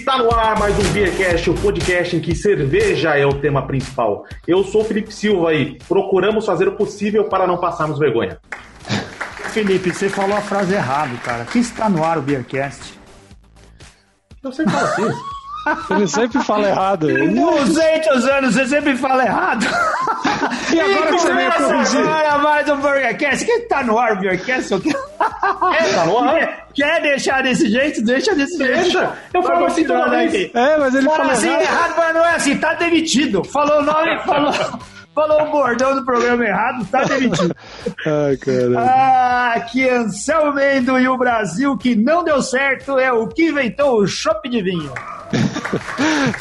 Está no ar mais um Beercast, o podcast em que cerveja é o tema principal. Eu sou o Felipe Silva e procuramos fazer o possível para não passarmos vergonha. Felipe, você falou a frase errada, cara. Que está no ar o Beercast? Eu sempre falo assim. Ele sempre fala errado. 200 anos, você sempre fala errado. E agora que você veio corrigir? agora mais um Burgercast. Quem tá no ar Burgercast? É, tá no ar. Quer, deixar desse jeito? Deixa desse jeito. Deixa. Eu falo assim toda continuando vez. É, mas ele Fala fala assim errado. errado, mas não é assim. Tá demitido. Falou o nome, falou, falou o bordão do programa errado, tá demitido. Ai, caralho. Ah, que Anselmo Mendo e o Brasil que não deu certo é o que inventou o chopp de vinho.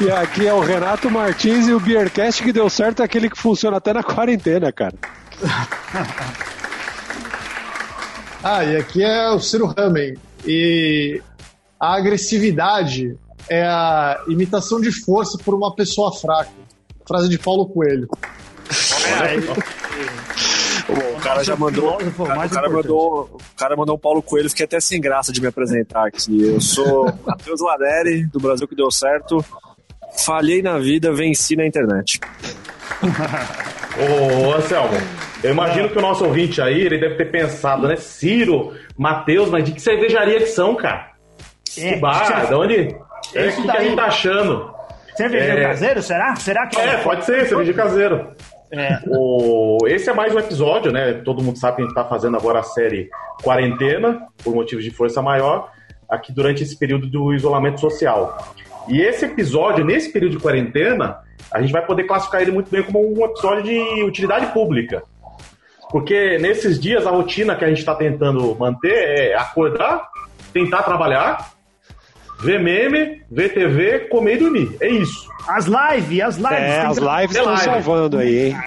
E aqui é o Renato Martins e o Beercast que deu certo é aquele que funciona até na quarentena, cara. Ah, e aqui é o Ciro Ramen. E a agressividade é a imitação de força por uma pessoa fraca. Frase de Paulo Coelho. Bom, o cara já mandou. O cara, o cara mandou, o cara mandou o Paulo Coelho, fiquei até sem graça de me apresentar aqui. Eu sou Matheus Laneri, do Brasil que deu certo. Falhei na vida, venci na internet. Ô, Anselmo, eu imagino que o nosso ouvinte aí, ele deve ter pensado, né? Ciro, Matheus, mas de que cervejaria que são, cara? É, que bar, de onde? É, o Isso que, que a gente tá achando? Cervejeiro É. caseiro, será? Será que É, pode ser, cerveja caseiro. É. O... Esse é mais um episódio, né? Todo mundo sabe que a gente tá fazendo agora a série Quarentena, por motivos de força maior, aqui durante esse período do isolamento social. E esse episódio, nesse período de quarentena, a gente vai poder classificar ele muito bem como um episódio de utilidade pública. Porque nesses dias a rotina que a gente está tentando manter é acordar, tentar trabalhar, ver meme, ver TV, comer e dormir. É isso. As lives, as lives. É, as lives É estão live. salvando aí, hein?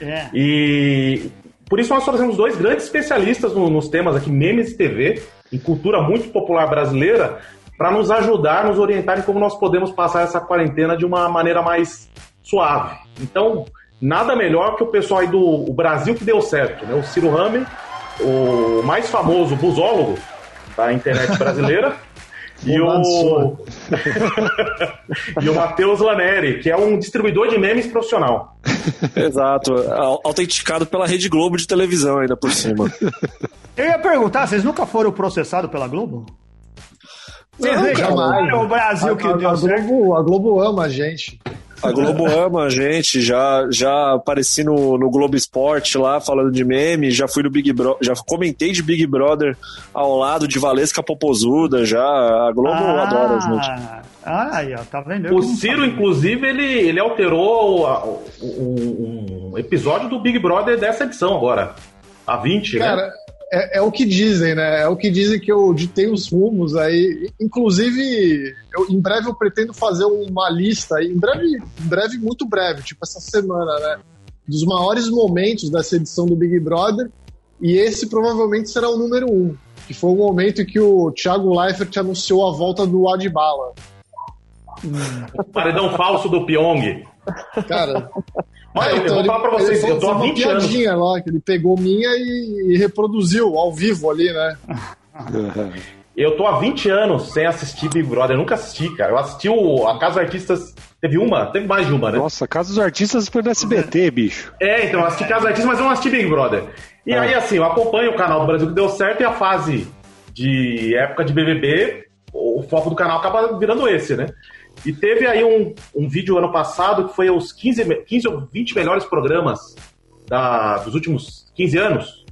É. E por isso nós trouxemos dois grandes especialistas no- nos temas aqui, memes e TV, em cultura muito popular brasileira, para nos ajudar, nos orientar em como nós podemos passar essa quarentena de uma maneira mais suave. Então, nada melhor que o pessoal aí do o Brasil que deu certo, né? O Ciro Rame, o mais famoso busólogo da internet brasileira. E o, e o Matheus Laneri, que é um distribuidor de memes profissional. Exato. Au- Autenticado pela Rede Globo de televisão ainda por cima. Eu ia perguntar, vocês nunca foram processados pela Globo? Vocês vejam jamais. o Brasil A, que a- deu a certo. Globo, a Globo ama a gente. A Globo ama a gente, já, já apareci no, no Globo Esporte lá falando de meme, já fui no Big Brother, já comentei de Big Brother ao lado de Valesca Popozuda, já. A Globo adora a gente. Ah, aí, ó, tá vendo? Eu O Ciro, inclusive, ele, ele alterou a- o- um, um episódio do Big Brother dessa edição agora. A 20, né? É, é o que dizem, né? É o que dizem que eu ditei os rumos aí. Inclusive, eu, em breve eu pretendo fazer uma lista, aí, em breve, em breve, muito breve, tipo essa semana, né? Dos maiores momentos dessa edição do Big Brother. E esse provavelmente será o número um. Que foi o momento em que o Thiago Leifert anunciou a volta do Adbala. O paredão falso do Pyong. Cara, Olha, eu, então vou ele- falar pra vocês, eu tô há uma 20 anos. piadinha lá, que ele pegou minha e, e reproduziu ao vivo ali, né? Eu tô há 20 anos sem assistir Big Brother. Eu nunca assisti, cara. Eu assisti o, a Casa dos Artistas. Teve uma? Teve mais de uma, né? Nossa, Casa dos Artistas foi no SBT, bicho. É, então, eu assisti Casa dos Artistas, mas eu não assisti Big Brother. E aí, assim, eu acompanho o canal do Brasil que deu certo e a fase de época de BBB, o foco do canal acaba virando esse, né? E teve aí um, um vídeo ano passado que foi os 15, me- 15 ou 20 melhores programas da- dos últimos 15 anos.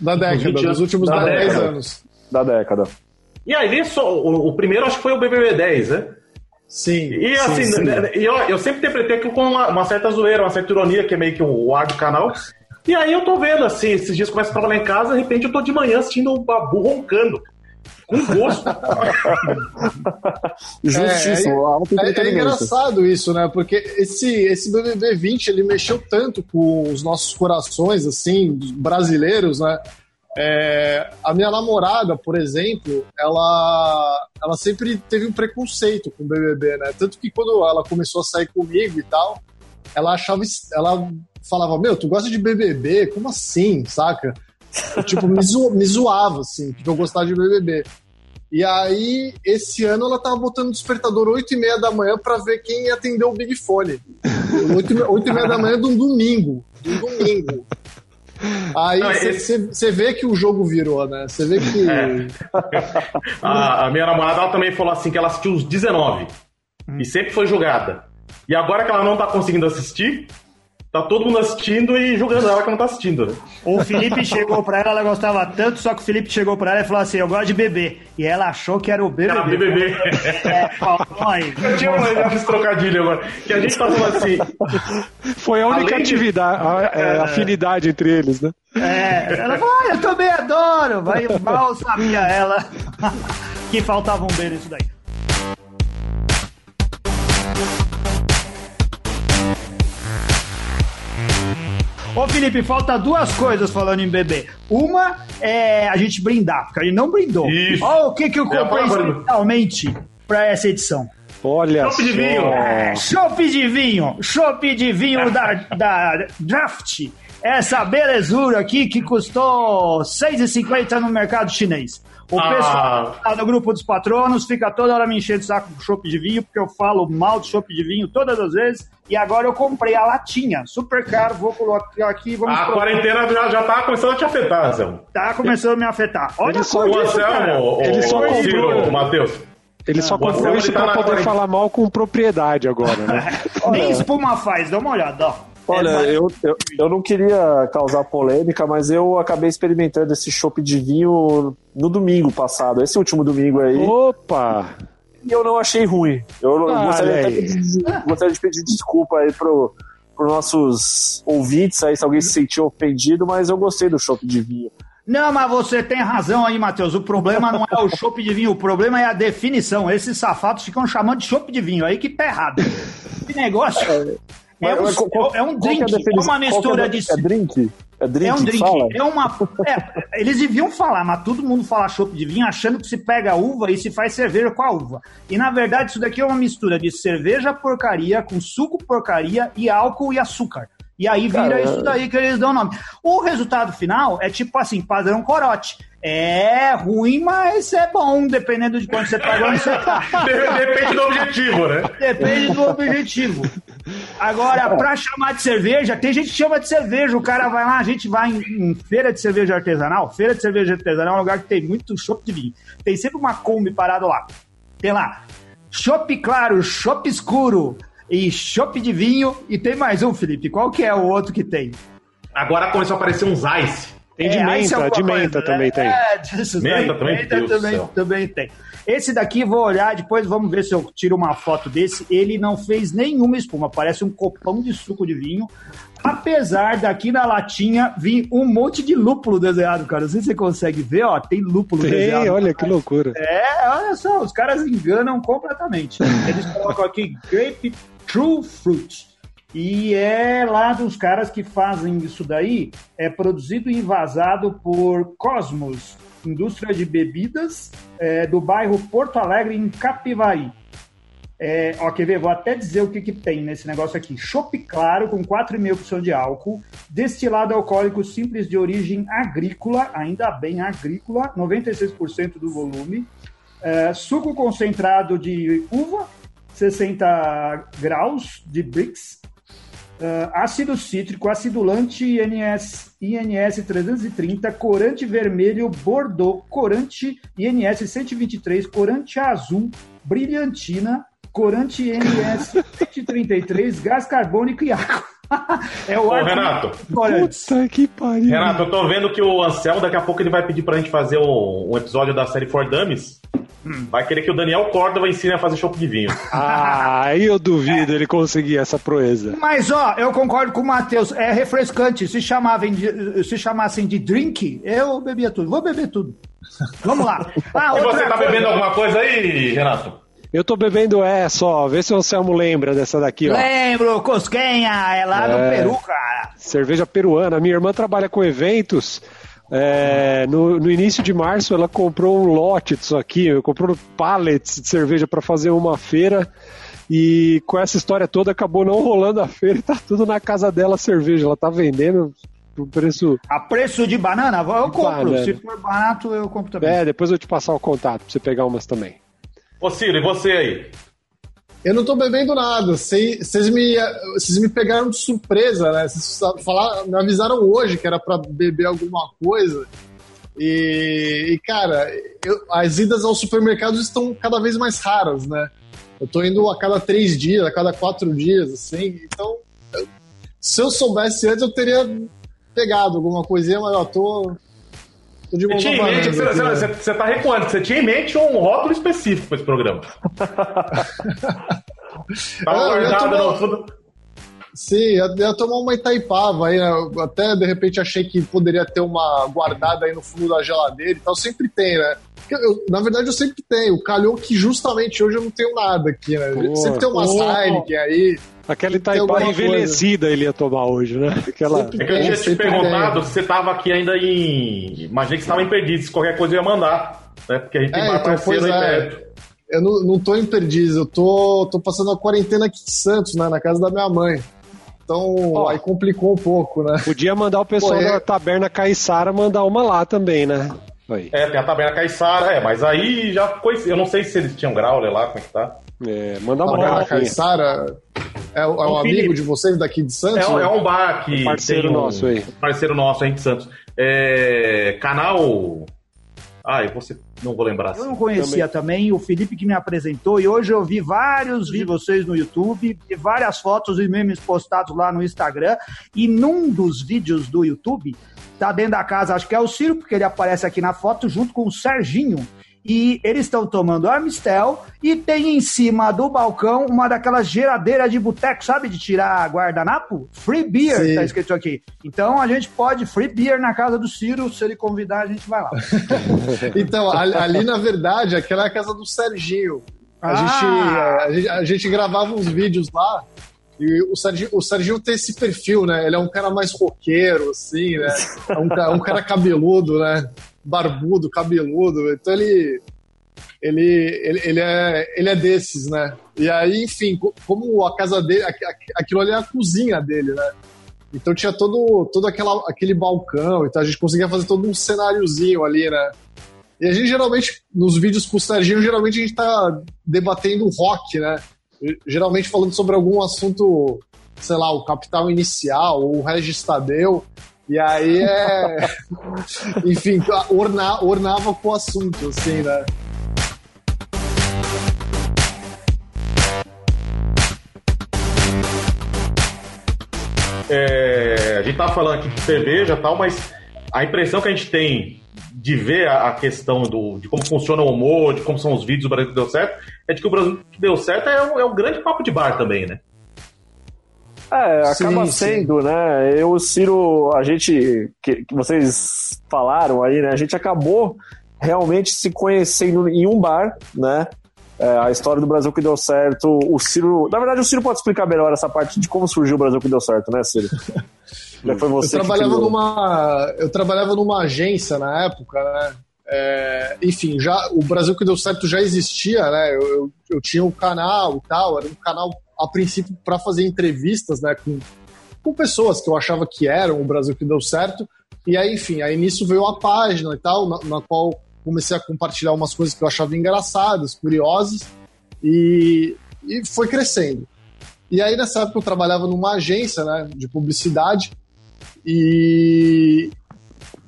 Da década, 20 dos anos. últimos Da 10 década. anos. Da década. E aí, só, o, o primeiro acho que foi o BBB 10, né? Sim. E sim, assim, sim. né, e eu, eu sempre interpretei aquilo com uma, uma certa zoeira, uma certa ironia, que é meio que o ar do canal. E aí eu tô vendo, assim, esses dias começo a trabalhar em casa, de repente eu tô de manhã assistindo o Babu roncando. Com gosto. Justíssimo, É, alto É, é entretenimento. engraçado isso, né? Porque esse, esse BBB 20 ele mexeu tanto com os nossos corações, assim, brasileiros, né? É, a minha namorada, por exemplo, ela, ela sempre teve um preconceito com o BBB, né? Tanto que quando ela começou a sair comigo e tal, ela achava, ela falava, meu, tu gosta de BBB? Como assim, saca? Eu, tipo, me, zo- me zoava, assim, que eu gostava de BBB. E aí, esse ano ela tava botando despertador 8 e meia da manhã pra ver quem ia atender o Big Fone. 8 e meia- 8 e meia da manhã de um domingo. De um domingo. Aí você esse- vê que o jogo virou, né? Você vê que. É. A, a minha namorada ela também falou assim que ela assistiu os 19 e sempre foi julgada. E agora que ela não tá conseguindo assistir, tá todo mundo assistindo e julgando ela que não tá assistindo. né? O Felipe chegou pra ela, ela gostava tanto, só que o Felipe chegou pra ela e falou assim: Eu gosto de beber. E ela achou que era o BBB. Era BBB. É, falou aí. Eu tinha manjado esse trocadilho agora. Que a gente tá falando assim. Foi a única Além de- atividade, a- é, afinidade entre eles, né? É, ela falou: ah, Eu também adoro. Vai, mal sabia ela que faltava um B nisso daí. Ô Felipe, falta duas coisas falando em bebê. Uma é a gente brindar, porque a gente não brindou. Isso. Olha o que, que eu É, comprei especialmente pra essa edição. Olha Chopp de vinho. É, chopp de vinho, chopp de vinho da, da Draft. Essa belezura aqui que custou R$ 6,50 no mercado chinês. O Ah. pessoal lá no grupo dos patronos fica toda hora me enchendo o saco com chopp de vinho, porque eu falo mal de chopp de vinho todas as vezes. E agora eu comprei a latinha, super caro, vou colocar aqui, vamos A provar. quarentena já, já tá começando a te afetar, Anselmo. Tá começando a me afetar. Olha Ele só- O. Anselmo, Ele só o comprou- Ciro, Matheus. Ele só comprou isso tá pra poder quarentena. falar mal com propriedade agora, né? Nem espuma faz, dá uma olhada, ó. Olha, É, eu, eu, eu não queria causar polêmica, mas eu acabei experimentando esse chopp de vinho no domingo passado, esse último domingo aí, Opa! e eu não achei ruim. Eu Olha gostaria, até de pedir, gostaria de pedir desculpa aí pro, pros nossos ouvintes aí, se alguém se sentiu ofendido, mas eu gostei do chopp de vinho. Não, mas você tem razão aí, Matheus. O problema não é o chopp de vinho, o problema é a definição. Esses safados ficam chamando de chopp de vinho, aí que tá errado. Que negócio. É um, é um qual que é drink, é definição? uma que é mistura de-. É drink? É drink, É um drink, fala? é uma. é, eles deviam falar, mas todo mundo fala chopp de vinho achando que se pega a uva e se faz cerveja com a uva. E na verdade, isso daqui é uma mistura de cerveja porcaria com suco porcaria e álcool e açúcar. E aí vira Cara, isso daí que eles dão nome. O resultado final é tipo assim, padrão corote. É ruim, mas é bom, dependendo de quando você pega onde você tá. De- Depende do objetivo, né? Depende do objetivo. Agora, pra chamar de cerveja, tem gente que chama de cerveja. O cara vai lá, a gente vai em, em feira de cerveja artesanal. Feira de cerveja artesanal é um lugar que tem muito chopp de vinho. Tem sempre uma Kombi parada lá. Tem lá chopp claro, chopp escuro e chopp de vinho. E tem mais um, Felipe. Qual que é o outro que tem? Agora começou a aparecer uns ice. Tem de É, é menta, alguma de coisa, menta né? também tem. É, disso Menta daí. também? Menta Deus também, também tem. Esse daqui, vou olhar, depois vamos ver se eu tiro uma foto desse. Ele não fez nenhuma espuma, parece um copão de suco de vinho. Apesar daqui na latinha vir um monte de lúpulo desenhado, cara. Não sei se você consegue ver, ó, tem lúpulo Tem, desenhado. olha que loucura. É, olha só, os caras enganam completamente. Eles colocam aqui Grape True Fruit. E é lá dos caras que fazem isso daí, é produzido e envasado por Cosmos, indústria de bebidas, é, do bairro Porto Alegre, em Capivari. É, ó, quer ver? Vou até dizer o que, que tem nesse negócio aqui. Chopp claro, com 4,5% de álcool. Destilado alcoólico simples de origem agrícola, ainda bem agrícola, 96% do volume. É, suco concentrado de uva, 60 graus de Brix. É, ácido cítrico, acidulante INS, INS 330, corante vermelho Bordeaux, corante INS 123, corante azul, brilhantina, corante INS 133, gás carbônico e água. é o Ô, Renato. Puta que pariu. Renato, eu tô vendo que o Anselmo, daqui a pouco ele vai pedir pra gente fazer um, um episódio da série For Dummies. Vai querer que o Daniel Córdova ensine a fazer chopp de vinho. Ah, aí eu duvido ele conseguir essa proeza. Mas ó, eu concordo com o Matheus, é refrescante. Se chamavam de, se chamassem de drink, eu bebia tudo. Vou beber tudo. Vamos lá. Ah, E outra você tá coisa. bebendo alguma coisa aí, Renato? Eu tô bebendo essa, ó. Vê se o Anselmo lembra dessa daqui, ó. Lembro, Cosquenha, é lá no É. Peru, cara. Cerveja peruana. Minha irmã trabalha com eventos. É, no, no início de março ela comprou um lote disso aqui, comprou pallets de cerveja para fazer uma feira e com essa história toda acabou não rolando a feira e tá tudo na casa dela a cerveja. Ela tá vendendo O preço. A preço de banana? Eu compro. Banana. Se for barato, eu compro também. É, depois eu te passar o contato pra você pegar umas também. Ô, Ciro, e você aí? Eu não tô bebendo nada. Vocês me, me pegaram de surpresa, né? Vocês me avisaram hoje que era pra beber alguma coisa. E, e cara, eu- as idas aos supermercados estão cada vez mais raras, né? Eu tô indo a cada três dias, a cada quatro dias, assim. Então, eu- se eu soubesse antes, eu teria pegado alguma coisinha, mas eu tô, tô de Você mão tinha em mente, aqui, né? você, você, você tá recuando, você tinha em mente um rótulo específico pra esse programa. Tava eu tomar- no fundo. Sim, ia, ia tomar uma Itaipava aí, né? Eu Até de repente achei que poderia ter uma guardada aí no fundo da geladeira e tal. Sempre tem, né? Eu- na verdade eu sempre tenho. Calhou que justamente hoje eu não tenho nada aqui, né? Pô, sempre tem uma pô. Heineken aí. Aquela Itaipava envelhecida ele ia tomar hoje, né? Aquela. É que eu tinha te perguntado se você tava aqui ainda em. Imaginei que você tava em Perdiz, se qualquer coisa eu ia mandar. Né? Porque a gente tem É, bar então, parceiro pois aí é. perto. Eu não, não tô em Perdiz, eu tô, tô passando a quarentena aqui em Santos, né? Na casa da minha mãe. Então, Ó. aí complicou um pouco, né? Podia mandar o pessoal Pô, é- da Taberna Caiçara mandar uma lá também, né? Aí. É, tem a Taberna Caiçara, é, mas aí já foi. Eu não sei se eles tinham grauler lá, como é que tá. É, manda A uma garrafinha. Caissara é, o- é um amigo de vocês daqui de Santos? É, um- né? é um bar que. Parceiro tem um- nosso aí. Parceiro nosso aí de Santos. É, canal. Ah, eu ser- não vou lembrar. Eu não conhecia também. o Felipe que me apresentou, e hoje eu vi vários de vocês no YouTube, e várias fotos e memes postados lá no Instagram, e num dos vídeos do YouTube, tá dentro da casa, acho que é o Ciro, porque ele aparece aqui na foto junto com o Serginho. E eles estão tomando Amistel e tem em cima do balcão uma daquelas geradeiras de boteco, sabe? De tirar guardanapo? Free beer, Sim. tá escrito aqui. Então a gente pode free beer na casa do Ciro, se ele convidar, a gente vai lá. Então, ali, na verdade, aquela é a casa do Serginho. A, Ah! gente, a, gente, a gente gravava uns vídeos lá. E o Serginho, o Serginho tem esse perfil, né? Ele é um cara mais roqueiro, assim, né? É um, ca- um cara cabeludo, né? Barbudo, cabeludo. Então ele. Ele, ele, ele, é, ele é desses, né? E aí, enfim, co- como a casa dele. aqu- aqu- Aquilo ali é a cozinha dele, né? Então tinha todo, todo aquela, aquele balcão, então a gente conseguia fazer todo um cenáriozinho ali, né? E a gente geralmente, nos vídeos com o Serginho, geralmente a gente tá debatendo rock, né? Geralmente falando sobre algum assunto, sei lá, o Capital Inicial, ou o Regis Tadeu. E aí é. Enfim, orna, ornava com o assunto, assim, né? É, a gente tava falando aqui de cerveja e tal, mas a impressão que a gente tem de ver a, a questão do, de como funciona o humor, de como são os vídeos do Brasil que deu certo, é de que o Brasil que deu certo é um, é um grande papo de bar também, né? É, acaba Sim, sim. sendo, né? Eu, o Ciro, a gente, que, que vocês falaram aí, né? A gente acabou realmente se conhecendo em um bar, né? É, a história do Brasil que deu certo. O Ciro. Na verdade, o Ciro pode explicar melhor essa parte de como surgiu o Brasil que deu certo, né, Ciro? Já foi Eu você que trabalhava, numa, eu trabalhava numa agência na época, né? É, enfim, já, o Brasil que deu certo já existia, né? Eu, eu, eu tinha um canal e tal, era um canal a princípio para fazer entrevistas, né? Com, com pessoas que eu achava que eram o Brasil que deu certo. E aí, enfim, aí nisso veio a página e tal, na, na qual comecei a compartilhar umas coisas que eu achava engraçadas, curiosas, e, e foi crescendo. E aí, nessa época, eu trabalhava numa agência né, de publicidade, e,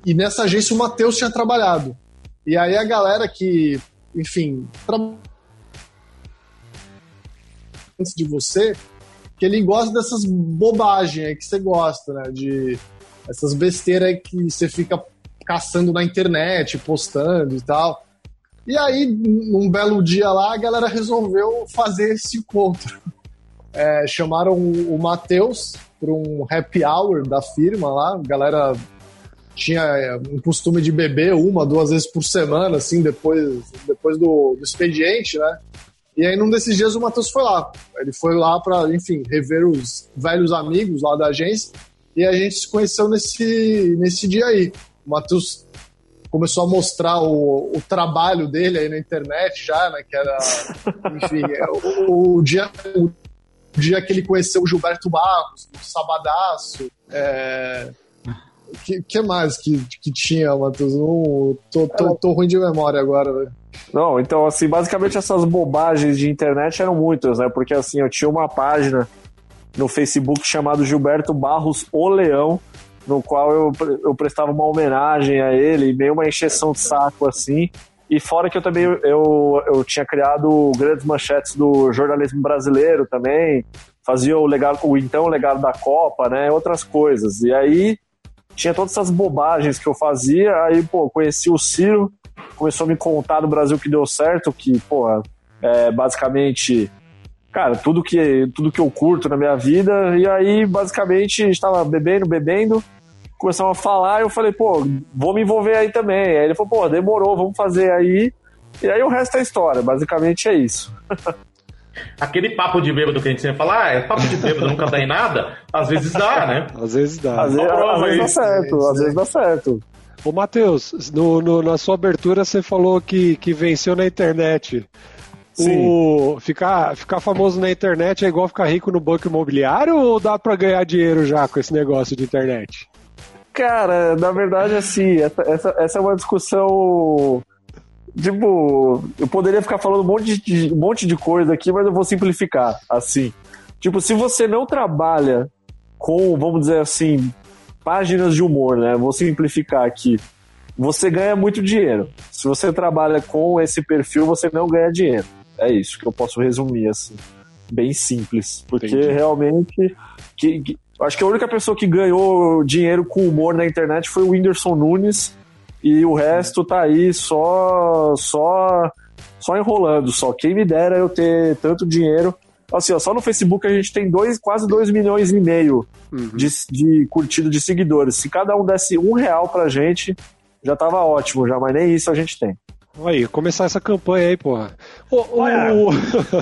e nessa agência o Matheus tinha trabalhado. E aí a galera que, enfim, tra... antes de você, que ele gosta dessas bobagens aí que você gosta, né? De essas besteiras que você fica caçando na internet, postando e tal. E aí, num belo dia lá, a galera resolveu fazer esse encontro. É, chamaram o Matheus para um happy hour da firma lá. A galera tinha é, um costume de beber uma, duas vezes por semana, assim, depois, depois do, do expediente, né? E aí, num desses dias, o Matheus foi lá. Ele foi lá para, enfim, rever os velhos amigos lá da agência. E a gente se conheceu nesse, nesse dia aí. O Matheus começou a mostrar o, o trabalho dele aí na internet já, né? Que era, enfim, é, o, o dia, o dia que ele conheceu o Gilberto Barros, o Sabadaço, é, que, que mais que, que tinha, Matheus? Não, tô, tô, tô ruim de memória agora, velho. Não, então, assim, basicamente essas bobagens de internet eram muitas, né? Porque, assim, eu tinha uma página no Facebook chamado Gilberto Barros O Leão, no qual eu, eu prestava uma homenagem a ele, meio uma encheção de saco, assim. E fora que eu também eu, eu tinha criado grandes manchetes do jornalismo brasileiro também, fazia o legado, o então legado da Copa, né? Outras coisas. E aí tinha todas essas bobagens que eu fazia, aí, pô, conheci o Ciro, começou a me contar do Brasil que deu certo, que, pô, é basicamente, cara, tudo que, tudo que eu curto na minha vida, e aí, basicamente, estava bebendo, bebendo, começaram a falar, e eu falei, pô, vou me envolver aí também. Aí ele falou, pô, demorou, vamos fazer aí. E aí o resto é história, basicamente é isso. Aquele papo de bêbado que a gente sempre fala, ah, é papo de bêbado, nunca dá em nada, às vezes dá, né? Às vezes dá. Às, vezes, às vezes dá certo, às vezes dá certo. Ô, Matheus, no, no, na sua abertura você falou que, que venceu na internet. Sim. O, ficar, ficar famoso na internet é igual ficar rico no banco imobiliário ou dá para ganhar dinheiro já com esse negócio de internet? Cara, na verdade, assim, essa, essa, essa é uma discussão. Tipo, eu poderia ficar falando um monte, de, um monte de coisa aqui, mas eu vou simplificar, assim. Tipo, se você não trabalha com, vamos dizer assim, páginas de humor, né? Vou simplificar aqui. Você ganha muito dinheiro. Se você trabalha com esse perfil, você não ganha dinheiro. É isso que eu posso resumir, assim. Bem simples. Porque Entendi. realmente. Que, que, Acho que a única pessoa que ganhou dinheiro com humor na internet foi o Whindersson Nunes e o resto tá aí só só só enrolando, só quem me dera eu ter tanto dinheiro. Assim, ó, só no Facebook a gente tem dois, quase 2 milhões e meio uhum. de, de curtido de seguidores. Se cada um desse um real pra gente, já tava ótimo, já, mas nem isso a gente tem. Aí, começar essa campanha aí, porra. O, Olha, o...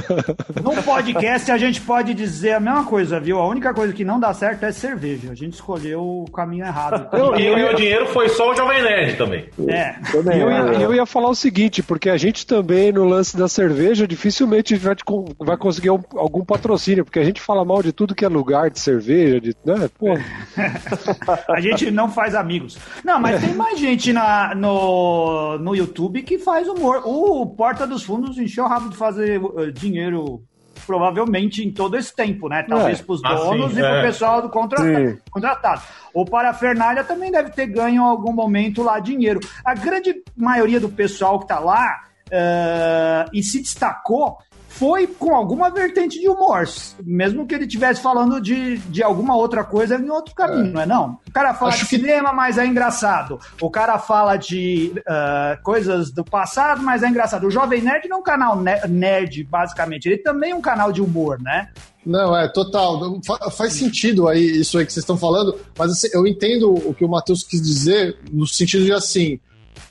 num podcast a gente pode dizer a mesma coisa, viu? A única coisa que não dá certo é cerveja. A gente escolheu o caminho errado. E quem ganhou dinheiro foi só o Jovem Nerd também. É. Eu ia, eu ia falar o seguinte, porque a gente também, no lance da cerveja, dificilmente vai, vai conseguir um, algum patrocínio, porque a gente fala mal de tudo que é lugar de cerveja, de, né? Pô. a gente não faz amigos. Não, mas tem mais gente na, no, no YouTube que faz humor. O Porta dos Fundos encheu o rabo de fazer uh, dinheiro provavelmente em todo esse tempo, né? Talvez é. para os donos assim, e para o é. pessoal do contratado, contratado. O Parafernália também deve ter ganho em algum momento lá dinheiro. A grande maioria do pessoal que está lá uh, e se destacou foi com alguma vertente de humor, mesmo que ele estivesse falando de, de alguma outra coisa em outro caminho, é. não é não? O cara fala Acho de que... cinema, mas é engraçado. O cara fala de uh, coisas do passado, mas é engraçado. O Jovem Nerd não é um canal nerd, basicamente. Ele também é um canal de humor, né? Não, é total. Faz sentido aí isso aí que vocês estão falando, mas assim, eu entendo o que o Matheus quis dizer no sentido de assim,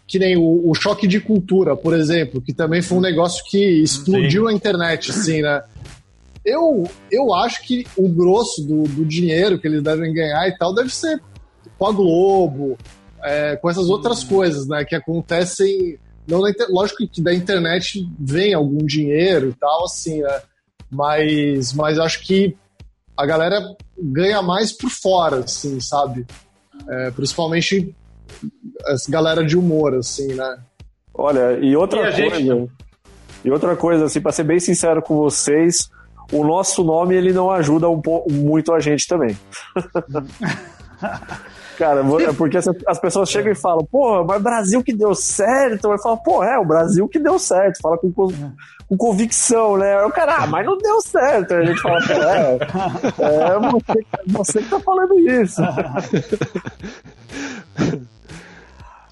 que nem o, o, choque de cultura, por exemplo, que também foi um negócio que explodiu Sim. a internet, assim, né? Eu, eu acho que o grosso do, do dinheiro que eles devem ganhar e tal deve ser com a Globo, é, com essas outras hum. coisas, né? Que acontecem. Não lógico que da internet vem algum dinheiro e tal, assim, né? Mas, mas acho que a galera ganha mais por fora, assim, sabe? É, principalmente essa galera de humor, assim, né? Olha, e outra e coisa. Gente... E outra coisa, assim, para ser bem sincero com vocês, o nosso nome ele não ajuda um pouco, muito a gente também. Cara, é porque as pessoas chegam e falam, pô, mas Brasil que deu certo. Vai falar, pô, é, o Brasil que deu certo. Fala com, com convicção, né? Aí o cara, ah, mas não deu certo. Aí a gente fala, pô, é, é você, você que tá falando isso.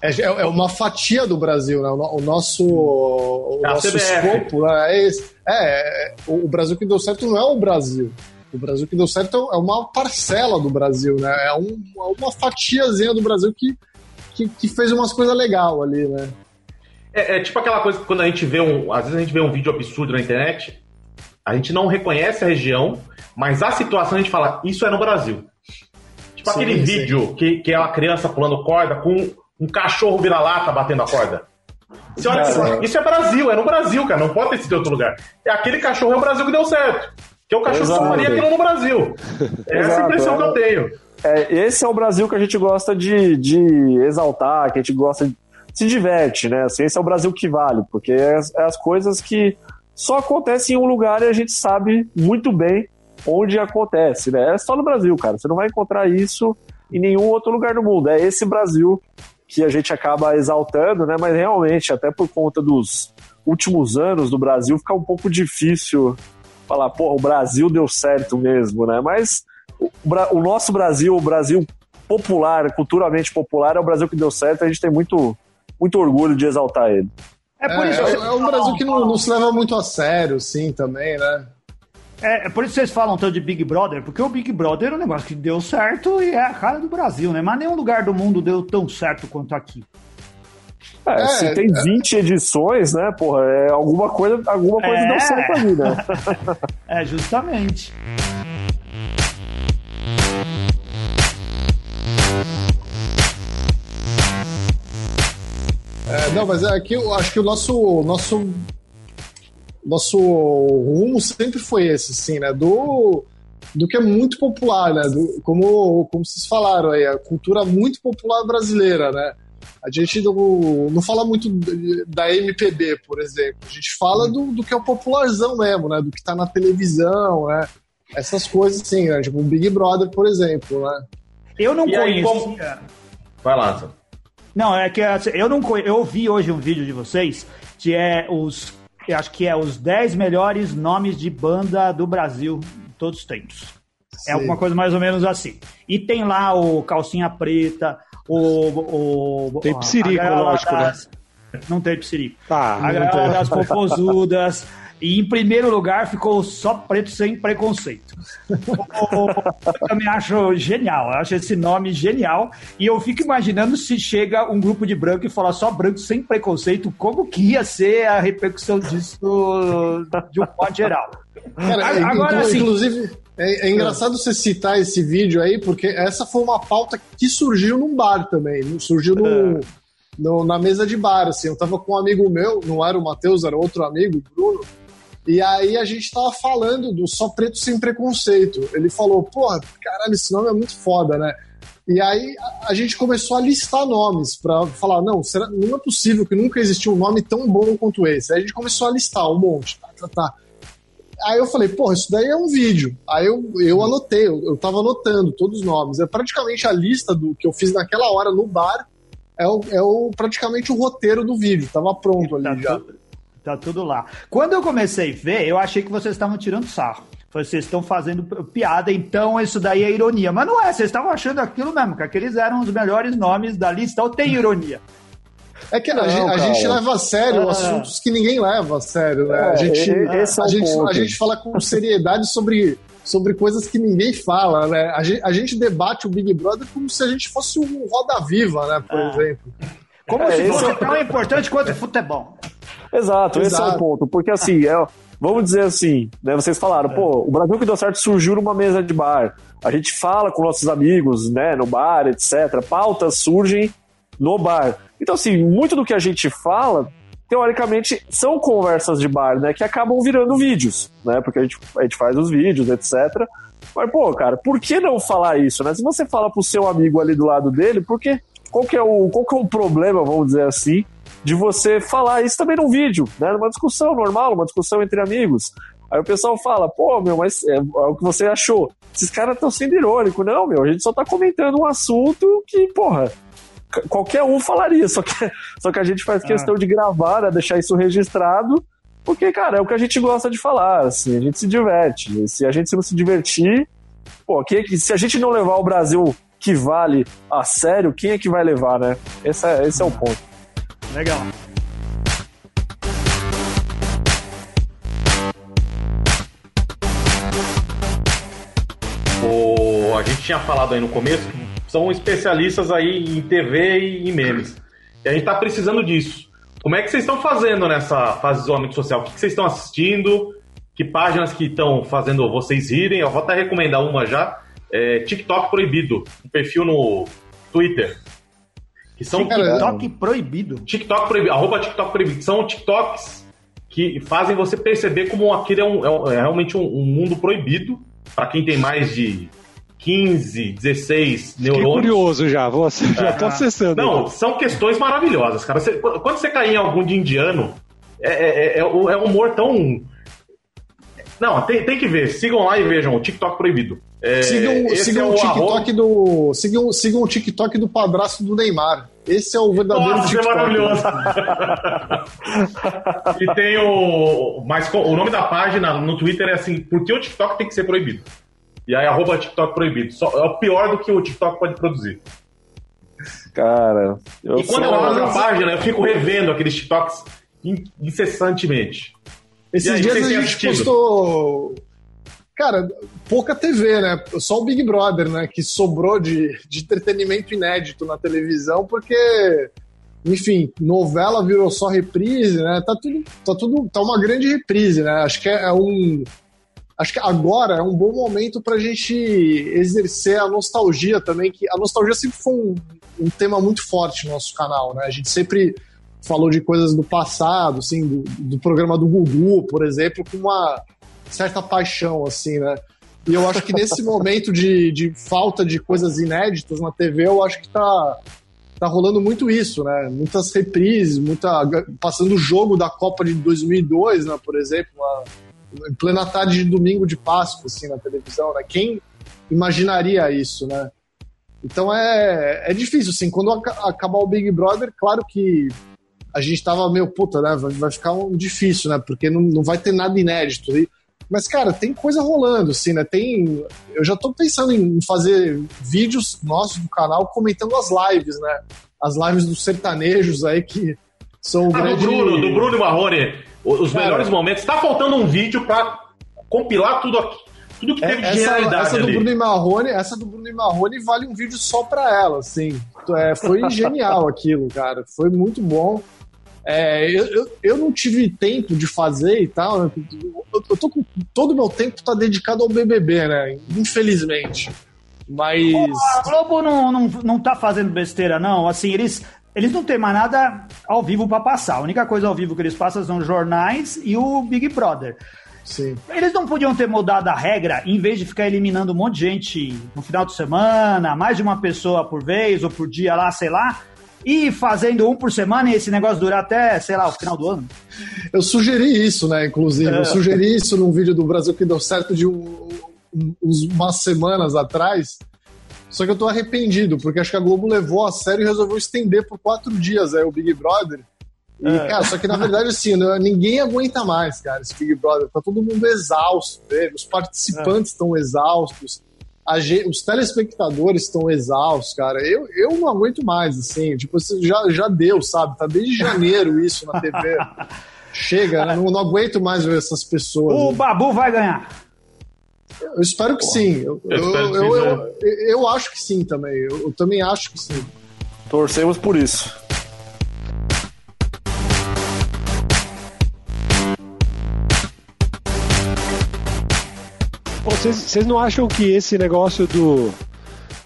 É, é, é uma fatia do Brasil, né? O nosso, o é nosso escopo né? é, esse. é, o Brasil que deu certo não é o Brasil. O Brasil que deu certo é uma parcela do Brasil, né? É um, uma fatiazinha do Brasil que, que, que fez umas coisas legais ali, né? É, é, tipo aquela coisa que quando a gente vê um. Às vezes a gente vê um vídeo absurdo na internet, a gente não reconhece a região, mas a situação a gente fala, isso é no Brasil. Tipo sim, aquele sim. vídeo que, que é uma criança pulando corda com um cachorro vira-lata batendo a corda. É, isso é Brasil, é no Brasil, cara, não pode ter sido em outro lugar. É aquele cachorro é o Brasil que deu certo. Que é o cachorro Exato. que faria aquilo no Brasil. É essa a impressão que eu tenho. é, esse é o Brasil que a gente gosta de, de exaltar, que a gente gosta de se diverte, né? Assim, esse é o Brasil que vale, porque é, é as coisas que só acontecem em um lugar e a gente sabe muito bem onde acontece, né? É só no Brasil, cara. Você não vai encontrar isso em nenhum outro lugar do mundo. É esse Brasil que a gente acaba exaltando, né? Mas realmente, até por conta dos últimos anos do Brasil, fica um pouco difícil falar, pô, o Brasil deu certo mesmo, né? Mas o, o nosso Brasil, o Brasil popular, culturalmente popular, é o Brasil que deu certo. A gente tem muito muito orgulho de exaltar ele. É, por isso é, é um Brasil que não, não, se leva muito a sério, sim, também, né? É, é, por isso que vocês falam tanto de Big Brother, porque o Big Brother é um negócio que deu certo e é a cara do Brasil, né? Mas nenhum lugar do mundo deu tão certo quanto aqui. É, é, se tem 20 edições, né, porra, é, alguma coisa, alguma coisa deu certo ali, né? é, justamente. É, não, mas é que eu acho que o nosso, nosso, nosso rumo sempre foi esse, sim, né? Do, do que é muito popular, né? Do, como, como vocês falaram aí, a cultura muito popular brasileira, né? A gente não, não fala muito da MPB, por exemplo. A gente fala do, do que é o popularzão mesmo, né? Do que tá na televisão, né? Essas coisas assim, né? Tipo o Big Brother, por exemplo, né? Eu não e conheço. Aí, como... Vai lá. Não, é que assim, eu não eu vi hoje um vídeo de vocês que é os eu acho que é os 10 melhores nomes de banda do Brasil todos os tempos. É Sim. É alguma coisa mais ou menos assim. E tem lá o Calcinha Preta, o. o tem psirico, lógico, né? Não tem psirico. Tá, a galera das popozudas. E em primeiro lugar ficou só preto sem preconceito. eu também acho genial, eu acho esse nome genial. E eu fico imaginando se chega um grupo de branco e fala só branco sem preconceito, como que ia ser a repercussão disso de um modo geral. Cara, Agora, assim, inclusive, é, é, engraçado você citar esse vídeo aí, porque essa foi uma pauta que surgiu num bar também. Surgiu no, é. no, na mesa de bar, assim. Eu tava com um amigo meu, não era o Matheus, era outro amigo, o Bruno. E aí a gente tava falando do Só Preto Sem Preconceito. Ele falou, porra, caralho, esse nome é muito foda, né? E aí a gente começou a listar nomes para falar, não, será, não é possível que nunca existiu um nome tão bom quanto esse. Aí a gente começou a listar um monte, tá, tá, tá. Aí eu falei, porra, isso daí é um vídeo. Aí eu, eu anotei, eu, eu tava anotando todos os nomes. É praticamente a lista do que eu fiz naquela hora no bar, é, o, é o, praticamente o roteiro do vídeo, tava pronto ali tá já. Tudo, Tá tudo lá. Quando eu comecei a ver, eu achei que vocês estavam tirando sarro. Vocês estão fazendo piada, então isso daí é ironia. Mas não é, vocês estavam achando aquilo mesmo, que aqueles eram os melhores nomes da lista, ou tem ironia? É que não, a, gente, a, gente, leva a sério ah. assuntos que ninguém leva a sério, né? É, a, gente, é a, gente, a gente fala com seriedade sobre, sobre coisas que ninguém fala, né? A gente, a gente debate o Big Brother como se a gente fosse um Roda Viva, né? Por ah. exemplo. Como é, se fosse é... tão importante quanto o futebol. Exato, Exato, esse é o ponto. Porque assim, é, vamos dizer assim, né? Vocês falaram, é. pô, o Brasil que deu certo surgiu numa mesa de bar. A gente fala com nossos amigos, né, no bar, etc. Pautas surgem no bar. Então, assim, muito do que a gente fala, teoricamente, são conversas de bar, né, que acabam virando vídeos, né? Porque a gente, a gente faz os vídeos, etc. Mas, pô, cara, por que não falar isso, né? Se você fala pro seu amigo ali do lado dele, por que qual que é o, qual que é o problema, vamos dizer assim, de você falar isso também num vídeo, né? Numa discussão normal, uma discussão entre amigos. Aí o pessoal fala, pô, meu, mas é, é o que você achou. Esses caras estão sendo irônicos. Não, meu, a gente só tá comentando um assunto que, porra, qualquer um falaria, só que, só que a gente faz questão ah. de gravar, né, deixar isso registrado, porque, cara, é o que a gente gosta de falar, assim, a gente se diverte. Se a gente não se divertir, pô, que, se a gente não levar o Brasil que vale a sério, quem é que vai levar, né? Esse é, esse é o ponto. Legal. O, a gente tinha falado aí no começo que são especialistas aí em TV e em memes. E a gente tá precisando disso. Como é que vocês estão fazendo nessa fase de isolamento social? O que, que vocês estão assistindo? Que páginas que estão fazendo vocês irem? Eu vou até recomendar uma já. É, TikTok Proibido, um perfil no Twitter. Que são TikTok proibido. TikTok proibido. Arroba TikTok proibido. São TikToks que fazem você perceber como aquilo é, um, é, é realmente um, um, mundo proibido para quem tem mais de 15, 16 Fiquei neurônios. curioso já, vou, já tô acessando. Não, são questões maravilhosas, cara. Você- quando você cair em algum de indiano, é, é, é, é um é um humor tão. Não, tem, tem que ver. Sigam lá e vejam o TikTok proibido. É, sigam esse sigam é o TikTok arroba- do. Sigam, sigam o TikTok do padrasto do Neymar. Esse é o verdadeiro Nossa, isso é TikTok. maravilhoso. e tem o. Mas o nome da página no Twitter é assim: por que o TikTok tem que ser proibido? E aí, arroba TikTok proibido. Só, é o pior do que o TikTok pode produzir. Cara, eu E quando sou- eu abro a página, eu fico revendo aqueles TikToks in- incessantemente. Esses aí, dias a gente assistido? postou. Cara, pouca TV, né? Só o Big Brother, né? Que sobrou de, de entretenimento inédito na televisão, porque, enfim, novela virou só reprise, né? Tá tudo, tá tudo, tá uma grande reprise, né? Acho que é um, acho que agora é um bom momento pra gente exercer a nostalgia também, que a nostalgia sempre foi um, um tema muito forte no nosso canal, né? A gente sempre falou de coisas do passado, assim, do, do programa do Gugu, por exemplo, com uma certa paixão, assim, né? E eu acho que nesse momento de, de falta de coisas inéditas na TV, eu acho que tá, tá rolando muito isso, né? Muitas reprises, muita passando o jogo da Copa de 2002, né, por exemplo, uma, em plena tarde de domingo de Páscoa, assim, na televisão, né? Quem imaginaria isso, né? Então é, é difícil, assim, quando aca- acabar o Big Brother, claro que a gente tava meio, puta, né? Vai, ficar um difícil, né? Porque não, não vai ter nada inédito. E- mas, cara, tem coisa rolando, assim, né? Tem. Eu já tô pensando em fazer vídeos nossos do canal comentando as lives, né? As lives dos sertanejos aí que são o Ah, do grande. Bruno, do Bruno e Marrone. Os Cara. melhores momentos. Tá faltando um vídeo pra compilar tudo aqui. Tudo que É, teve de essa, genialidade essa do ali. Bruno e Marrone, essa do Bruno e Marrone vale um vídeo só pra ela, assim. É, foi genial aquilo, cara. Foi muito bom. É, eu, eu, eu não tive tempo de fazer e tal. né? Eu, eu tô com todo o meu tempo tá dedicado ao BBB, né? Infelizmente. Mas A Globo não, não, não tá fazendo besteira, não. Assim, eles, eles não têm mais nada ao vivo pra passar. A única coisa ao vivo que eles passam são jornais e o Big Brother. sim. Eles não podiam ter mudado a regra, em vez de ficar eliminando um monte de gente no final de semana, mais de uma pessoa por vez ou por dia lá, sei lá, e fazendo um por semana e esse negócio durar até, sei lá, o final do ano. Eu sugeri isso, né? Inclusive, É. eu sugeri isso num vídeo do Brasil que deu certo de um- um- umas semanas atrás. Só que eu tô arrependido, porque acho que a Globo levou a sério e resolveu estender por quatro dias aí o Big Brother. E, É. cara, só que na verdade, assim, né, ninguém aguenta mais, cara, esse Big Brother. Tá todo mundo exausto dele, os participantes estão exaustos, a ge- os telespectadores estão exaustos, cara. Eu, eu não aguento mais, assim, tipo, já, já deu, sabe? Tá desde janeiro isso na TV. Chega, né? não, não aguento mais ver essas pessoas. O Babu vai ganhar. Eu espero que sim. Eu, Eu eu, que eu, eu- eu acho que sim também. Eu, eu também acho que sim. torcemos por isso. Vocês não acham que esse negócio do,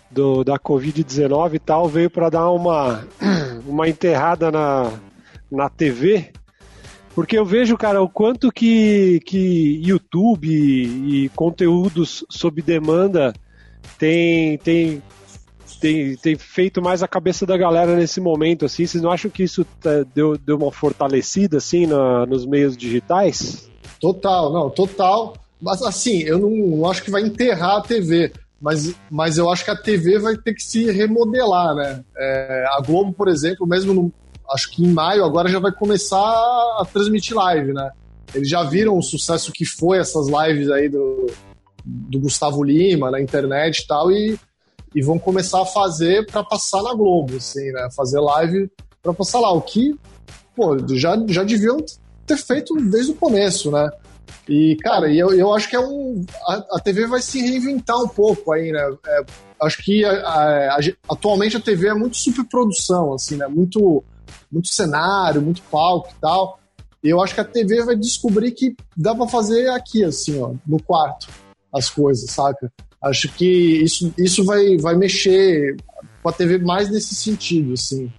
do da Covid-19 e tal veio para dar uma, uma enterrada na, na TV? Porque eu vejo, cara, o quanto que, que YouTube e, e conteúdos sob demanda tem, tem, tem, tem feito mais a cabeça da galera nesse momento, assim. Vocês não acham que isso tá- deu, deu uma fortalecida, assim, na, nos meios digitais? Total, não, total. Mas assim, eu não, não acho que vai enterrar a TV. Mas, mas eu acho que a TV vai ter que se remodelar, né? É, a Globo, por exemplo, mesmo no, acho que em maio agora já vai começar a transmitir live, né? Eles já viram o sucesso que foi essas lives aí do, do Gustavo Lima na internet e tal, e, e vão começar a fazer para passar na Globo, assim, né? Fazer live para passar lá. O que, pô, já, já deviam ter feito desde o começo, né? E, cara, eu, eu acho que é um. A, a TV vai se reinventar um pouco aí, né? É, acho que a- a- atualmente a TV é muito superprodução, assim, né? Muito, muito cenário, muito palco e tal. E eu acho que a TV vai descobrir que dá pra fazer aqui, assim, ó, no quarto, as coisas, saca? Acho que isso, isso vai, vai mexer com a TV mais nesse sentido, assim.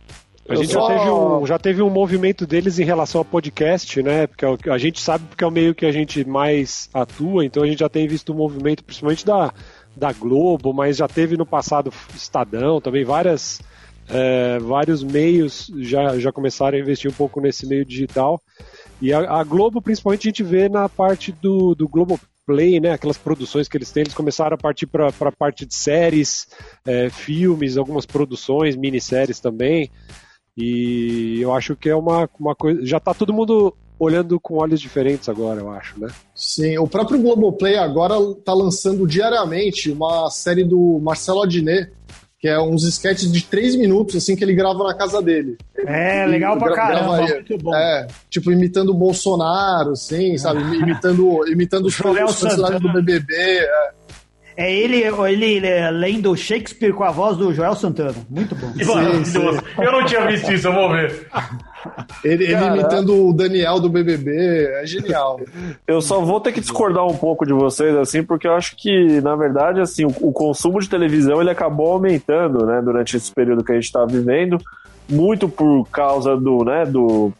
A gente só- já, teve um, já teve um movimento deles em relação ao podcast, né? Porque é a gente sabe porque é o meio que a gente mais atua, então a gente já tem visto um movimento, principalmente da, da Globo, mas já teve no passado Estadão, também várias, é, vários meios já, já começaram a investir um pouco nesse meio digital. E a, a Globo, principalmente, a gente vê na parte do, do Globo Play, né, aquelas produções que eles têm, eles começaram a partir para a parte de séries, é, filmes, algumas produções, minisséries também. E eu acho que é uma, uma coisa. Já está todo mundo olhando com olhos diferentes agora, eu acho, né? Sim, o próprio Globoplay agora está lançando diariamente uma série do Marcelo Adnet, que é uns sketches de três minutos, assim, que ele grava na casa dele. É, legal pra caramba, muito bom. É, tipo, imitando o Bolsonaro, assim, sabe? Imitando, imitando os personagens do BBB. É. É ele, ele é, lendo Shakespeare com a voz do Joel Santana. Muito bom. Sim, sim. Eu não tinha visto isso, eu vou ver. Ele, ele imitando o Daniel do BBB, é genial. Eu só vou ter que discordar um pouco de vocês, assim, porque eu acho que, na verdade, assim, o, o consumo de televisão ele acabou aumentando, né, durante esse período que a gente está vivendo, muito por causa do, né, do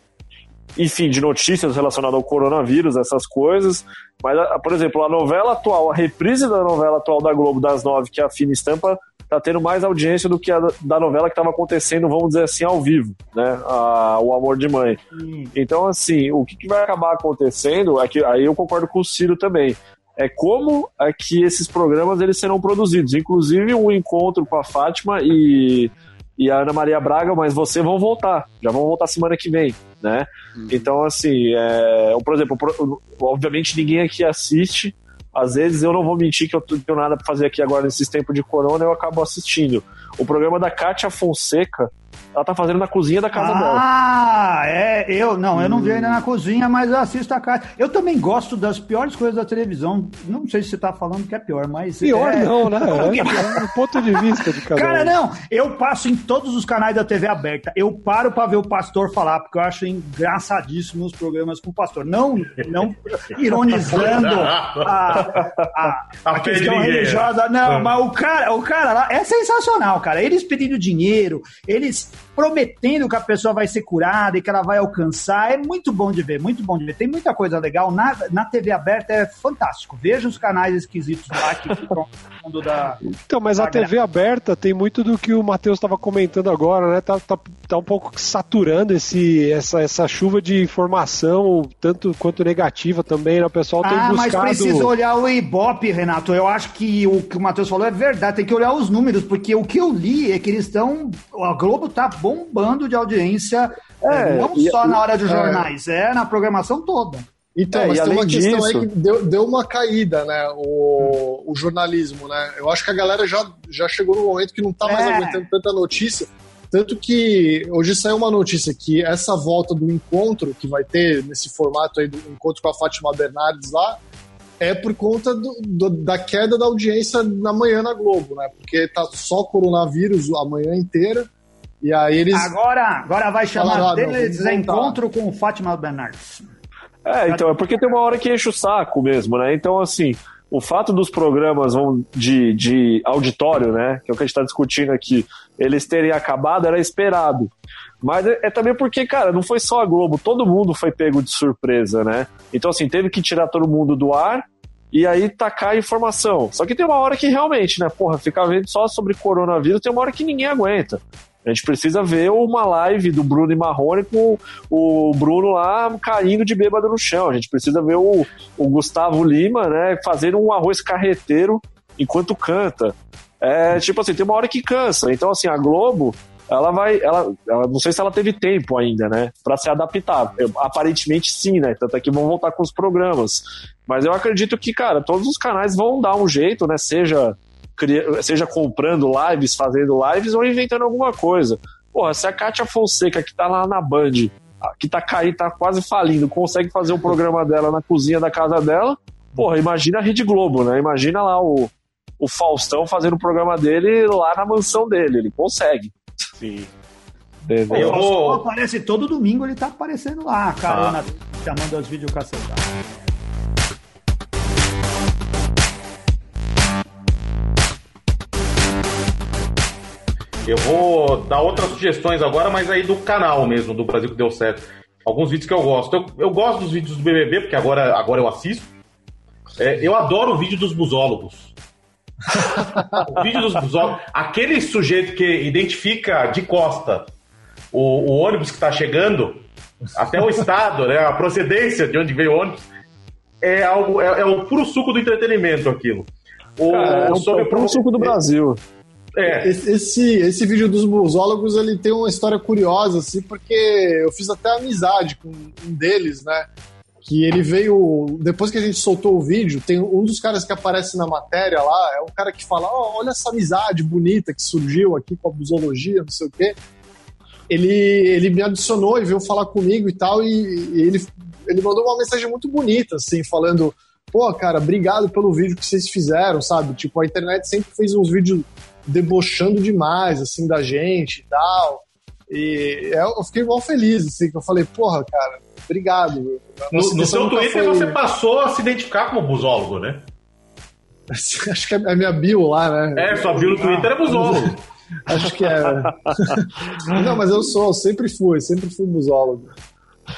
enfim, de notícias relacionadas ao coronavírus, essas coisas. Mas, por exemplo, a novela atual, a reprise da novela atual da Globo das nove, que é a Fina Estampa, tá tendo mais audiência do que a da novela que estava acontecendo, vamos dizer assim, ao vivo, né? A, o Amor de Mãe. Hum. Então, assim, o que, que, vai acabar acontecendo, é que, aí eu concordo com o Ciro também, é como é que esses programas eles serão produzidos. Inclusive, um encontro com a Fátima e e a Ana Maria Braga, mas você vão voltar, já vão voltar semana que vem, né? Uhum. Então, assim, é, por exemplo, obviamente ninguém aqui assiste, às vezes eu não vou mentir que eu não tenho nada para fazer aqui agora nesses tempos de corona, eu acabo assistindo. O programa da Kátia Fonseca, ela tá fazendo na cozinha da casa ah, dela. Ah, é, eu não, eu não vi ainda na cozinha, mas eu assisto a casa. Eu também gosto das piores coisas da televisão. Não sei se você tá falando que é pior, mas. Pior é... não, né? É, é ponto de vista de cada Cara, não, eu passo em todos os canais da TV aberta. Eu paro para ver o pastor falar, porque eu acho engraçadíssimo os programas com o pastor. Não, não ironizando a, a, a, a questão religiosa. Não, é. mas o cara, o cara lá é sensacional, cara. Eles pedindo dinheiro, eles prometendo que a pessoa vai ser curada e que ela vai alcançar. É muito bom de ver, muito bom de ver. Tem muita coisa legal. Na, na TV aberta é fantástico. Veja os canais esquisitos lá que ficam no mundo da. Então, mas a TV aberta tem muito do que o Matheus estava comentando agora, né? Tá, tá, tá um pouco saturando esse, essa, essa chuva de informação, tanto quanto negativa também, né? O pessoal tem ah, buscado... mas precisa olhar o Ibope, Renato. Eu acho que o que o Matheus falou é verdade. Tem que olhar os números, porque o que eu li é que eles estão... A Globo tá bombando de audiência, é, não e, só na hora dos é. jornais, é, é na programação toda. Então, é, mas tem uma questão disso... aí que deu, deu uma caída, né? O, o, jornalismo, né? Eu acho que a galera já, já chegou no momento que não tá mais é. aguentando tanta notícia. Tanto que hoje saiu uma notícia que essa volta do encontro que vai ter nesse formato aí do encontro com a Fátima Bernardes lá é por conta do, do, da queda da audiência na manhã na Globo, né? Porque tá só coronavírus a manhã inteira. E aí eles. Agora, agora vai chamar ah, deles encontro com Fátima Bernardes. É, então, é porque tem uma hora que enche o saco mesmo, né? Então, assim, o fato dos programas de, de auditório, né? Que é o que a gente está discutindo aqui, eles terem acabado era esperado. Mas é, é, também porque, cara, não foi só a Globo, todo mundo foi pego de surpresa, né? Então, assim, teve que tirar todo mundo do ar e aí tacar a informação. Só que tem uma hora que realmente, né, porra, ficar vendo só sobre coronavírus, tem uma hora que ninguém aguenta. A gente precisa ver uma live do Bruno e Marrone com o Bruno lá caindo de bêbado no chão. A gente precisa ver o, o Gustavo Lima, né, fazendo um arroz carreteiro enquanto canta. É, tipo assim, tem uma hora que cansa. Então, assim, a Globo, ela vai. Ela, ela, não sei se ela teve tempo ainda, né? Pra se adaptar. Eu, aparentemente sim, né? Tanto é que vão voltar com os programas. Mas eu acredito que, cara, todos os canais vão dar um jeito, né? Seja seja comprando lives, fazendo lives ou inventando alguma coisa. Porra, se a Kátia Fonseca, que tá lá na Band, que tá caindo, tá quase falindo, consegue fazer um programa dela na cozinha da casa dela, porra, imagina a Rede Globo, né? Imagina lá o, o Faustão fazendo o programa dele lá na mansão dele. Ele consegue. Sim. Entendeu? O Faustão aparece todo domingo, ele tá aparecendo lá, carona, ah. chamando as videocassetas. Eu vou dar outras sugestões agora, mas aí do canal mesmo, do Brasil que deu certo. Alguns vídeos que eu gosto. Eu, eu gosto dos vídeos do BBB, porque agora, agora eu assisto. É, eu adoro o vídeo dos musólogos. o vídeo dos busólogos. Aquele sujeito que identifica de costa o, o ônibus que está chegando, até o estado, né, a procedência de onde veio o ônibus, é algo é, é o puro suco do entretenimento aquilo. O, Cara, é, sobre é o puro suco do Brasil. É. Esse, esse vídeo dos musólogos, ele tem uma história curiosa, assim, porque eu fiz até amizade com um deles, né? Que ele veio. Depois que a gente soltou o vídeo, tem um dos caras que aparece na matéria lá, é um cara que fala: oh, olha essa amizade bonita que surgiu aqui com a busologia, não sei o quê. Ele, ele me adicionou e veio falar comigo e tal, e, e ele, ele mandou uma mensagem muito bonita, assim, falando pô, cara, obrigado pelo vídeo que vocês fizeram, sabe? Tipo, a internet sempre fez uns vídeos debochando demais, assim, da gente e tal. E eu fiquei mal feliz, assim, que eu falei, porra, cara, obrigado. No, no seu Twitter foi... você passou a se identificar como busólogo, né? Acho que é a minha bio lá, né? É, sua bio no Twitter é busólogo. Acho que é. Não, mas eu sou, sempre fui, sempre fui busólogo.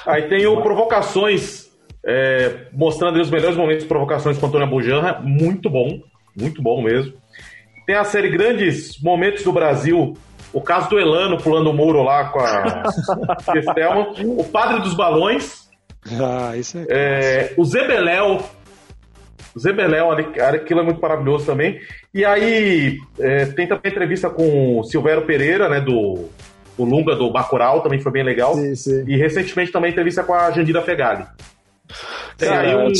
Aí tem o Provocações, é, mostrando os melhores momentos de provocações com Antônio Bujanra, muito bom, muito bom mesmo. Tem a série Grandes Momentos do Brasil, o caso do Elano pulando o muro lá com a Estelma, o Padre dos Balões, ah, isso é, é o Zebeléu, o Zebeléu, aquilo é muito maravilhoso também. E aí é, tem também entrevista com o Silvério Pereira, né, do o Lunga do Bacurau, também foi bem legal. Sim, sim. E recentemente também entrevista com a Jandira Fegali. Tem aí um...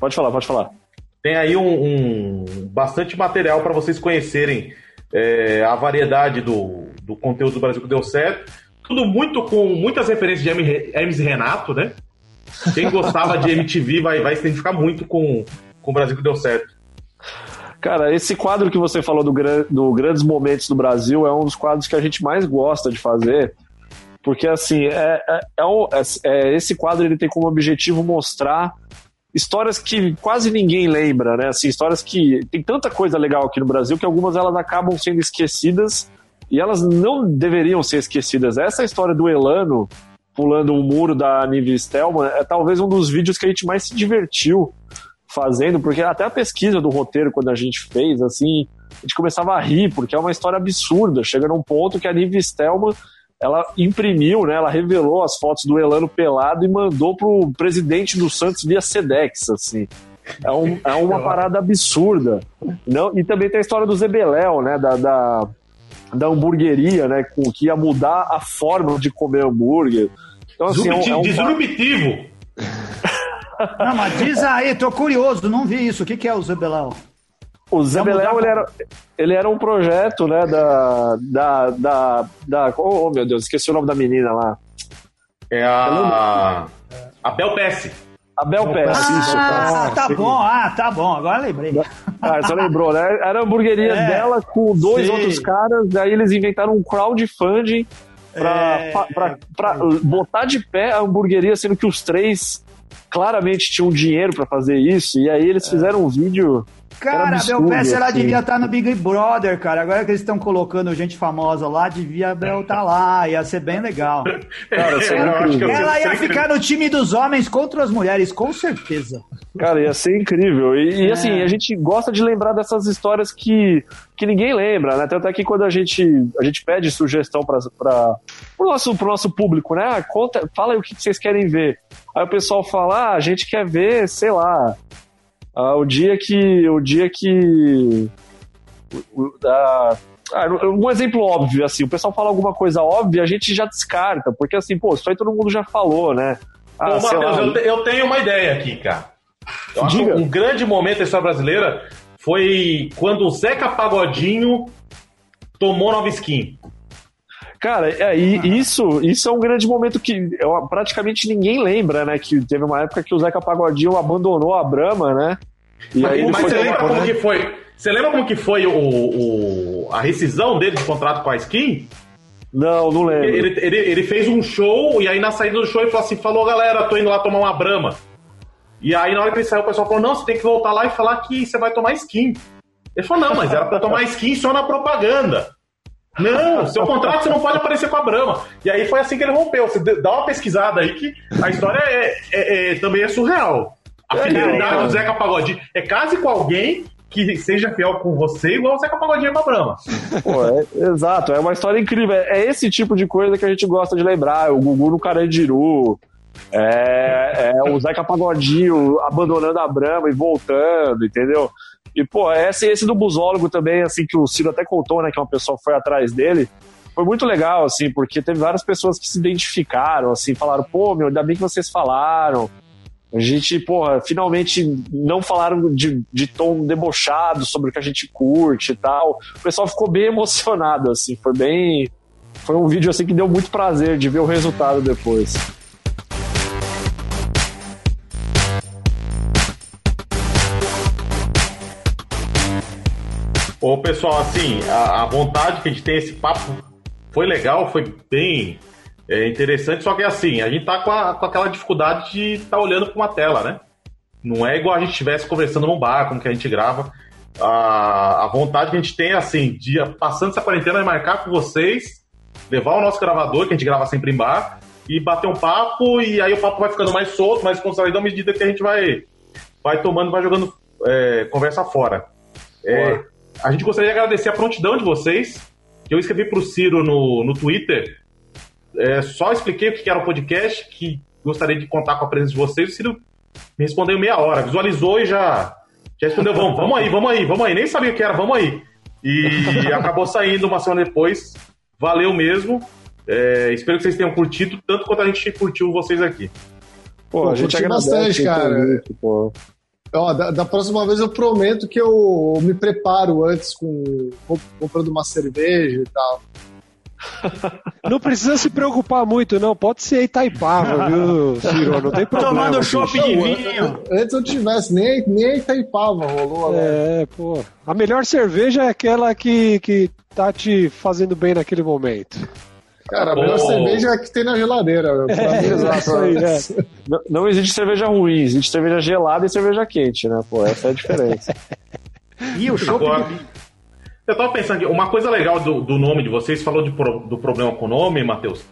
Pode falar, pode falar tem aí um, um bastante material para vocês conhecerem é, a variedade do, do conteúdo do Brasil que deu certo. Tudo muito com muitas referências de Hermes Renato, né? Quem gostava de MTV vai, vai se identificar muito com, com o Brasil que deu certo. Cara, esse quadro que você falou do, do Grandes Momentos do Brasil é um dos quadros que a gente mais gosta de fazer, porque assim, é, é, é, é, esse quadro ele tem como objetivo mostrar histórias que quase ninguém lembra, né? Assim, histórias que tem tanta coisa legal aqui no Brasil que algumas elas acabam sendo esquecidas e elas não deveriam ser esquecidas. Essa história do Elano pulando um muro da Nive Stelman é talvez um dos vídeos que a gente mais se divertiu fazendo, porque até a pesquisa do roteiro quando a gente fez, assim, a gente começava a rir, porque é uma história absurda. Chega num ponto que a Nive Stelman ela imprimiu, né, ela revelou as fotos do Elano pelado e mandou pro presidente do Santos via Sedex, assim. É, um, é uma parada absurda. Não, e também tem a história do Zebeléu, né, da, da, da hamburgueria, né, com, que ia mudar a forma de comer hambúrguer. Então, assim, é um, Disruptivo! Não, mas diz aí, tô curioso, não vi isso. O que, que é o Zebeléu? O Zé Beléu, ele era, ele era um projeto, né, da, da, da, da oh, meu Deus, esqueci o nome da menina lá. É a... A Bel Pesce. A Bel Pesce, ah, isso. Ah, tá bom, ah, tá bom, agora lembrei. Ah, você lembrou, né? Era a hamburgueria é, dela com dois sim. outros caras, aí eles inventaram um crowdfunding pra, é, pra, pra, pra botar de pé a hamburgueria, sendo que os três claramente tinham dinheiro para fazer isso, e aí eles é. fizeram um vídeo Cara, absurdo, Bel Pesce, ela assim. devia estar tá no Big Brother, cara. Agora que eles estão colocando gente famosa lá, devia Bel estar tá lá. Ia ser bem legal. Cara, ela, ela ia ficar no time dos homens contra as mulheres, com certeza. Cara, ia ser incrível. E, e assim, é. a gente gosta de lembrar dessas histórias que, que ninguém lembra, né? Tanto é que quando a gente, a gente pede sugestão para o nosso, pro nosso público, né? Ah, conta, fala aí o que vocês querem ver. Aí o pessoal fala, ah, a gente quer ver, sei lá, ah, o dia que. O dia que. ah, um exemplo óbvio, assim, o pessoal fala alguma coisa óbvia, a gente já descarta, porque assim, pô, isso aí todo mundo já falou, né? Ah, Ô, Matheus, eu, te, eu, tenho uma ideia aqui, cara. Eu acho Diga. um grande momento da história brasileira foi quando o Zeca Pagodinho tomou nova skin. Cara, é, e isso, isso é um grande momento que praticamente ninguém lembra, né? Que teve uma época que o Zeca Pagodinho abandonou a Brahma, né? E mas, aí mas você lembra como né? que foi? Você lembra como que foi o, o, a rescisão dele de contrato com a Skin? Não, não lembro. Ele, ele, ele, fez um show e aí na saída do show ele falou assim: falou, galera, tô indo lá tomar uma brama. E aí na hora que ele saiu, o pessoal falou: não, você tem que voltar lá e falar que você vai tomar skin. Ele falou: não, mas era pra tomar skin só na propaganda. Não, seu contrato você não pode aparecer com a Brahma. E aí foi assim que ele rompeu. Você dá uma pesquisada aí que a história é, é, é também é surreal. A fidelidade do Zeca Pagodinho é case com alguém que seja fiel com você, igual o Zeca Pagodinho com a Brahma. Pô, é, exato, é uma história incrível. É esse tipo de coisa que a gente gosta de lembrar. O Gugu no Carandiru, é, é o Zeca Pagodinho abandonando a Brahma e voltando, entendeu? E, pô, esse, esse do busólogo também, assim, que o Ciro até contou, né, que uma pessoa foi atrás dele, foi muito legal, assim, porque teve várias pessoas que se identificaram, assim, falaram, pô, meu, ainda bem que vocês falaram. A gente, porra, finalmente não falaram de, de tom debochado sobre o que a gente curte e tal. O pessoal ficou bem emocionado, assim, foi bem. Foi um vídeo, assim, que deu muito prazer de ver o resultado depois. Ô, pessoal, assim, a, a, vontade que a gente tem esse papo foi legal, foi bem é, interessante, só que assim, a gente tá com, a, com aquela dificuldade de estar tá olhando para uma tela, né? Não é igual a gente estivesse conversando num bar, como que a gente grava. A, a vontade que a gente tem, assim, de passando essa quarentena, é marcar com vocês, levar o nosso gravador, que a gente grava sempre em bar, e bater um papo, e aí o papo vai ficando mais solto, mais construído à medida que a gente vai, vai tomando, vai jogando é, conversa fora. É, a gente gostaria de agradecer a prontidão de vocês. Eu escrevi para o Ciro no, no Twitter, é, só expliquei o que era o podcast, que gostaria de contar com a presença de vocês. O Ciro me respondeu meia hora, visualizou e já, já respondeu: vamos, vamos aí, vamos aí, vamos aí. Nem sabia o que era, vamos aí. E acabou saindo uma semana depois. Valeu mesmo. É, espero que vocês tenham curtido tanto quanto a gente curtiu vocês aqui. Pô, pô a gente agradece bastante, cara. pô. Ó, da, da, próxima vez eu prometo que eu me preparo antes com comprando uma cerveja e tal. Não precisa se preocupar muito, não. Pode ser Itaipava, viu, Ciro? Não tem problema. Tomando shopping de vinho. Antes eu tivesse, nem, nem Itaipava rolou agora. É, pô. A melhor cerveja é aquela que, que tá te fazendo bem naquele momento. Cara, a melhor oh. cerveja é que tem na geladeira. É, exato, é. Não, não, existe cerveja ruim, existe cerveja gelada e cerveja quente, né? Pô, essa é a diferença. e o show Eu tava pensando aqui, uma coisa legal do, do nome de vocês, falou de pro, do problema com o nome, Matheus,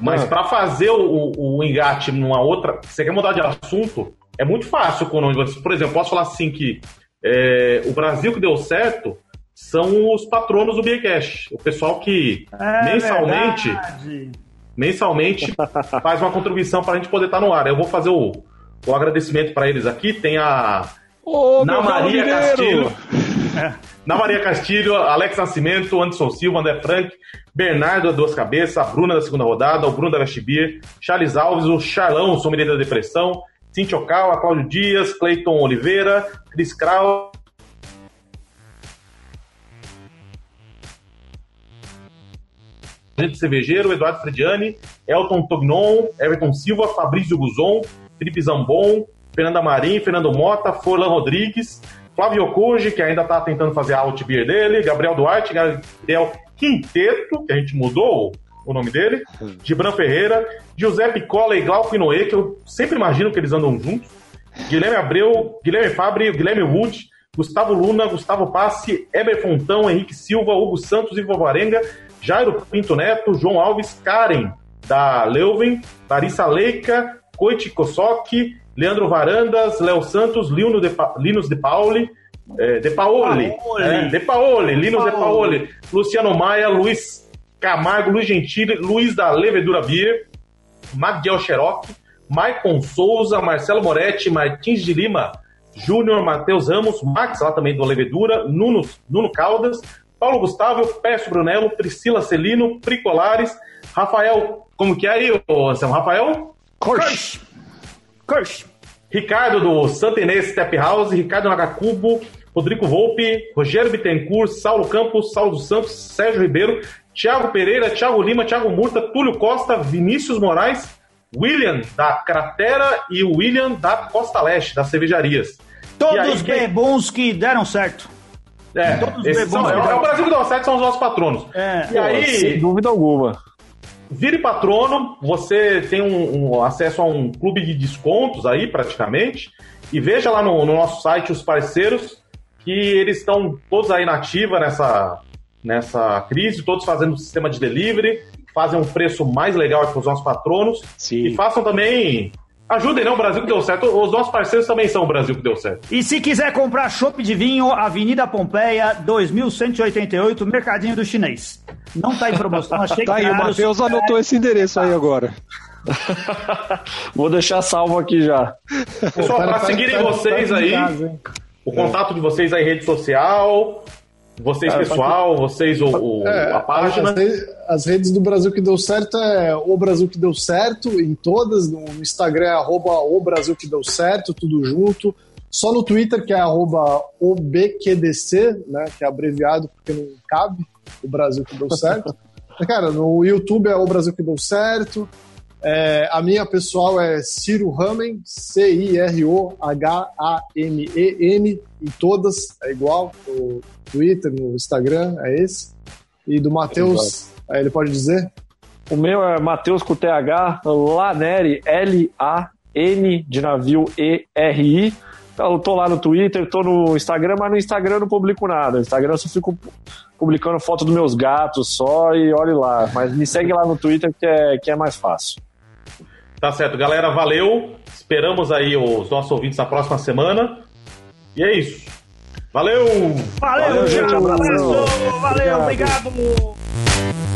mas ah. para fazer o, o, engate numa outra. Você quer mudar de assunto? É muito fácil com o nome de vocês. Por exemplo, posso falar assim que é, o Brasil que deu certo são os patronos do Beercast. O pessoal que é mensalmente. Verdade. Mensalmente faz uma contribuição para a gente poder estar no ar. Eu vou fazer o, o agradecimento para eles aqui. Tem a. Ô, Na Maria Castilho. Na Maria Castilho, Alex Nascimento, Anderson Silva, André Frank, Bernardo da Duas Cabeças, a Bruna da segunda rodada, o Bruno da Vestibir, Charles Alves, o Charlão, o sommelier da depressão, Cintia Ocal, a Cláudio Dias, Cleiton Oliveira, Cris Krau, Agente Cervejeiro, Eduardo Frediani, Elton Tognon, Everton Silva, Fabrício Guzon, Felipe Zambon, Fernanda Marim, Fernando Mota, Forlan Rodrigues, Flávio Okuji, que ainda está tentando fazer a Outbeer dele, Gabriel Duarte, Gabriel Quinteto, que a gente mudou o nome dele, Gibran Ferreira, Giuseppe Cola e Glauco Inoue, que eu sempre imagino que eles andam juntos, Guilherme Abreu, Guilherme Fabri, Guilherme Wood, Gustavo Luna, Gustavo Passe, Eber Fontão, Henrique Silva, Hugo Santos e Vovarenga, Jairo Pinto Neto, João Alves, Karen, da Leuven, Larissa Leica, Coiti Kosok, Leandro Varandas, Léo Santos, Lino de pa Linus De Pauli, é, De Paoli, Paoli. É, De Paoli, Linus De Paoli, Luciano Maia, Luiz Camargo, Luiz Gentili, Luiz da Levedura Beer, Magdiel Xeroc, Maicon Souza, Marcelo Moretti, Martins de Lima, Júnior, Matheus Ramos, Max, lá também do Levedura, Nuno, Nuno Caldas, Paulo Gustavo, Pércio Brunello, Priscila Celino, Pricolares, Rafael, como que é aí, Anselmo? Rafael? Corsch. Corsch. Ricardo do Santa Inês Step House, Ricardo Nagacubo, Rodrigo Volpe, Rogério Bittencourt, Saulo Campos, Saulo dos Santos, Sérgio Ribeiro, Thiago Pereira, Thiago Lima, Thiago Murta, Túlio Costa, Vinícius Moraes, William da Cratera e o William da Costa Leste, das cervejarias. Todos aí, bons que deram certo. É, são, é, é, o Brasil do Offset são os nossos patronos. É. E aí, sem dúvida alguma. Vire patrono, você tem um, um, acesso a um clube de descontos aí, praticamente. E veja lá no, no nosso site os parceiros, que eles estão todos aí na ativa nessa, nessa crise, todos fazendo sistema de delivery, fazem um preço mais legal para os nossos patronos. Sim. E façam também Ajudem, não, o Brasil que deu certo. Os nossos parceiros também são o Brasil que deu certo. E se quiser comprar chopp de vinho, Avenida Pompeia, 2188, Mercadinho do Chinês. Não tá em promoção, achei Tá aí, o Matheus anotou esse endereço aí agora. Vou deixar salvo aqui já. Pessoal, Pera, para pera, seguirem pera, vocês aí, casa, o contato de vocês aí, rede social, vocês Cara, pessoal, vocês o, o- É, a página. As, re- as redes do Brasil que deu certo é o Brasil que deu certo, em todas. No Instagram é arroba o Brasil que deu certo, tudo junto. Só no Twitter, que é arroba OBQDC, né? Que é abreviado porque não cabe o Brasil que deu certo. Cara, no YouTube é o Brasil que deu certo. É, a minha pessoal é Ciro Ramen, C-I-R-O-H-A-M-E-N, em todas, é igual. No Twitter, no Instagram, é esse. E do Matheus, aí ele pode dizer? O meu é Matheus com TH, Laneri, L-A-N de navio E-R-I. Eu tô lá no Twitter, tô no Instagram, mas no Instagram eu não publico nada. No Instagram eu só fico publicando foto dos meus gatos só e olhe lá. Mas me segue lá no Twitter que é, que é mais fácil. Tá certo, galera, valeu. Esperamos aí os nossos ouvintes na próxima semana. E é isso. Valeu! Valeu, Valeu, gente, abração. Valeu, Obrigado. obrigado.